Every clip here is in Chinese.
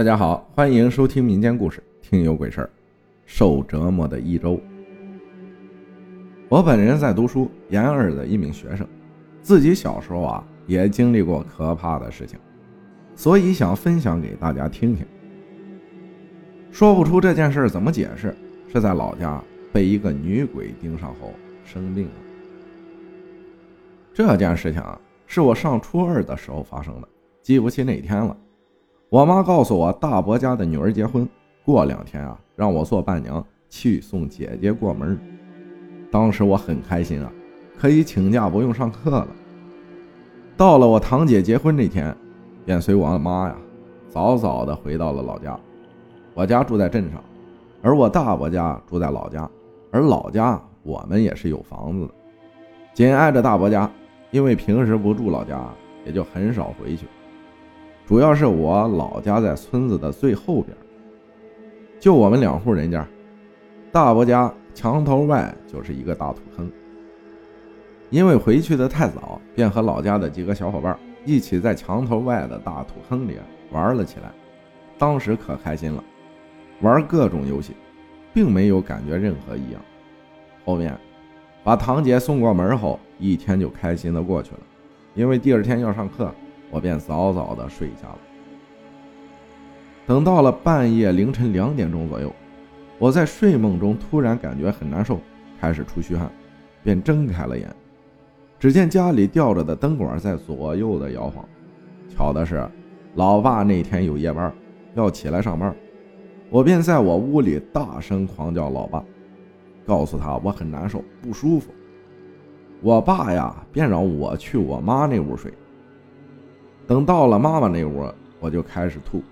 大家好，欢迎收听民间故事，听有鬼事儿。受折磨的一周。我本人在读书，研二的一名学生，自己小时候啊也经历过可怕的事情，所以想分享给大家听听。说不出这件事怎么解释，是在老家被一个女鬼盯上后生病了。这件事情啊，是我上初二的时候发生的，记不起哪天了。我妈告诉我，大伯家的女儿结婚，过两天啊，让我做伴娘去送姐姐过门。当时我很开心啊，可以请假不用上课了。到了我堂姐结婚那天，便随我妈呀，早早的回到了老家。我家住在镇上，而我大伯家住在老家，而老家我们也是有房子的，紧挨着大伯家。因为平时不住老家，也就很少回去。主要是我老家在村子的最后边，就我们两户人家。大伯家墙头外就是一个大土坑。因为回去的太早，便和老家的几个小伙伴一起在墙头外的大土坑里玩了起来。当时可开心了，玩各种游戏，并没有感觉任何异样。后面把堂姐送过门后，一天就开心的过去了。因为第二天要上课。我便早早的睡下了。等到了半夜凌晨两点钟左右，我在睡梦中突然感觉很难受，开始出虚汗，便睁开了眼。只见家里吊着的灯管在左右的摇晃。巧的是，老爸那天有夜班，要起来上班，我便在我屋里大声狂叫老爸，告诉他我很难受不舒服。我爸呀，便让我去我妈那屋睡。等到了妈妈那屋，我就开始吐，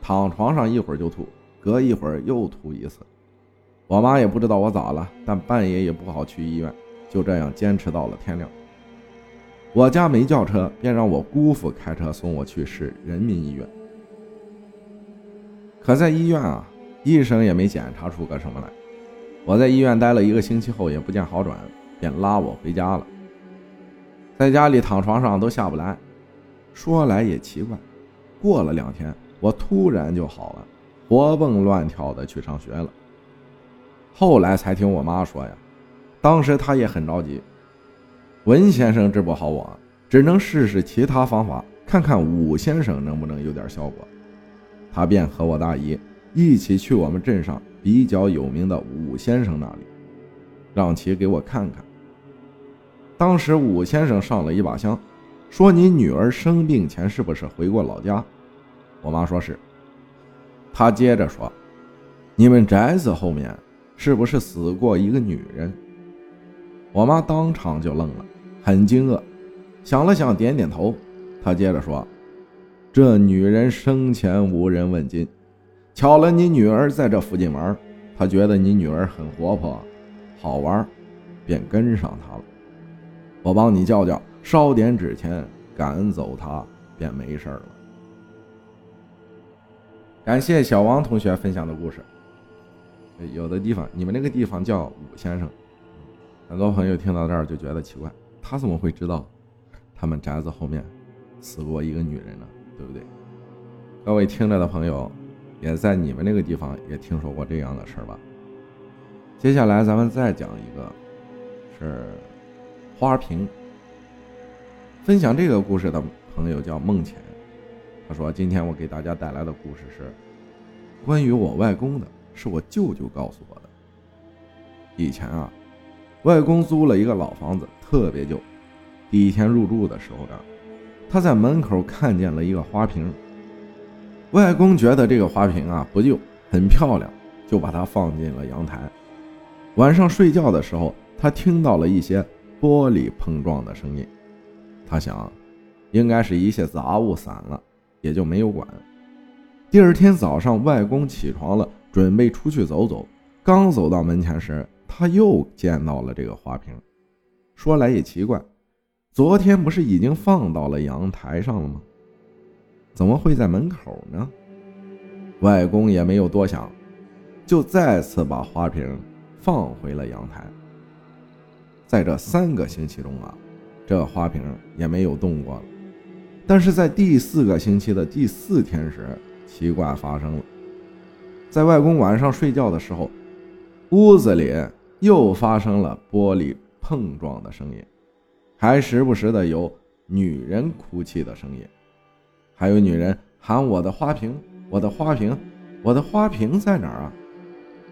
躺床上一会儿就吐，隔一会儿又吐一次。我妈也不知道我咋了，但半夜也不好去医院，就这样坚持到了天亮。我家没轿车，便让我姑父开车送我去市人民医院。可在医院啊，医生也没检查出个什么来。我在医院待了一个星期后也不见好转，便拉我回家了。在家里躺床上都下不来。说来也奇怪，过了两天，我突然就好了，活蹦乱跳的去上学了。后来才听我妈说呀，当时她也很着急，文先生治不好我，只能试试其他方法，看看武先生能不能有点效果。她便和我大姨一起去我们镇上比较有名的武先生那里，让其给我看看。当时武先生上了一把香。说你女儿生病前是不是回过老家？我妈说是。他接着说，你们宅子后面是不是死过一个女人？我妈当场就愣了，很惊愕，想了想点点头。他接着说，这女人生前无人问津，巧了你女儿在这附近玩，她觉得你女儿很活泼，好玩，便跟上她了。我帮你叫叫。烧点纸钱赶走他，便没事了。感谢小王同学分享的故事。有的地方，你们那个地方叫武先生，很多朋友听到这儿就觉得奇怪，他怎么会知道他们宅子后面死过一个女人呢？对不对？各位听着的朋友，也在你们那个地方也听说过这样的事儿吧？接下来咱们再讲一个，是花瓶。分享这个故事的朋友叫孟浅，他说：“今天我给大家带来的故事是关于我外公的，是我舅舅告诉我的。以前啊，外公租了一个老房子，特别旧。第一天入住的时候呢，他在门口看见了一个花瓶。外公觉得这个花瓶啊不旧，很漂亮，就把它放进了阳台。晚上睡觉的时候，他听到了一些玻璃碰撞的声音。”他想，应该是一些杂物散了，也就没有管。第二天早上，外公起床了，准备出去走走。刚走到门前时，他又见到了这个花瓶。说来也奇怪，昨天不是已经放到了阳台上了吗？怎么会在门口呢？外公也没有多想，就再次把花瓶放回了阳台。在这三个星期中啊。这花瓶也没有动过了，但是在第四个星期的第四天时，奇怪发生了。在外公晚上睡觉的时候，屋子里又发生了玻璃碰撞的声音，还时不时的有女人哭泣的声音，还有女人喊：“我的花瓶，我的花瓶，我的花瓶在哪儿啊？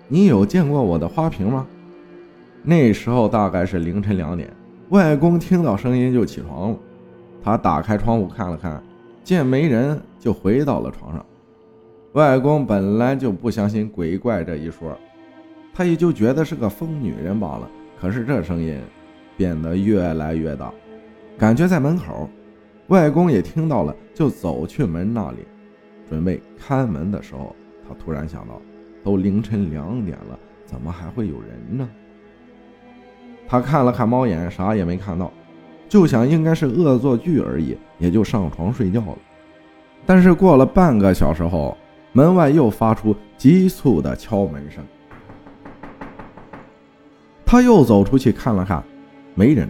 你有见过我的花瓶吗？”那时候大概是凌晨两点，外公听到声音就起床了。他打开窗户看了看，见没人，就回到了床上。外公本来就不相信鬼怪这一说，他也就觉得是个疯女人罢了。可是这声音变得越来越大，感觉在门口。外公也听到了，就走去门那里，准备开门的时候，他突然想到，都凌晨两点了，怎么还会有人呢？他看了看猫眼，啥也没看到，就想应该是恶作剧而已，也就上床睡觉了。但是过了半个小时后，门外又发出急促的敲门声。他又走出去看了看，没人，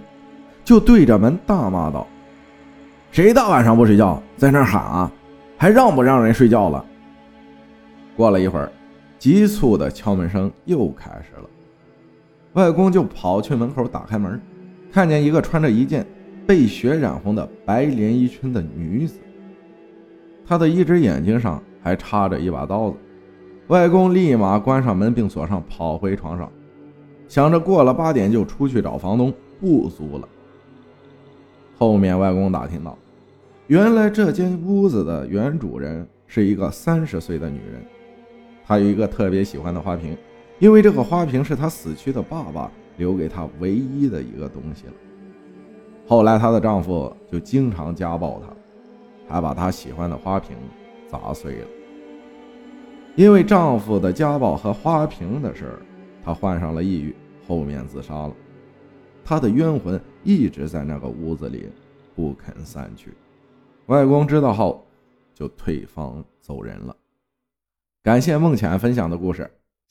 就对着门大骂道：“谁大晚上不睡觉，在那喊啊？还让不让人睡觉了？”过了一会儿，急促的敲门声又开始了。外公就跑去门口打开门，看见一个穿着一件被血染红的白连衣裙的女子，她的一只眼睛上还插着一把刀子。外公立马关上门并锁上，跑回床上，想着过了八点就出去找房东不租了。后面外公打听到，原来这间屋子的原主人是一个三十岁的女人，她有一个特别喜欢的花瓶。因为这个花瓶是她死去的爸爸留给她唯一的一个东西了。后来她的丈夫就经常家暴她，还把她喜欢的花瓶砸碎了。因为丈夫的家暴和花瓶的事儿，她患上了抑郁，后面自杀了。她的冤魂一直在那个屋子里，不肯散去。外公知道后，就退房走人了。感谢梦浅分享的故事。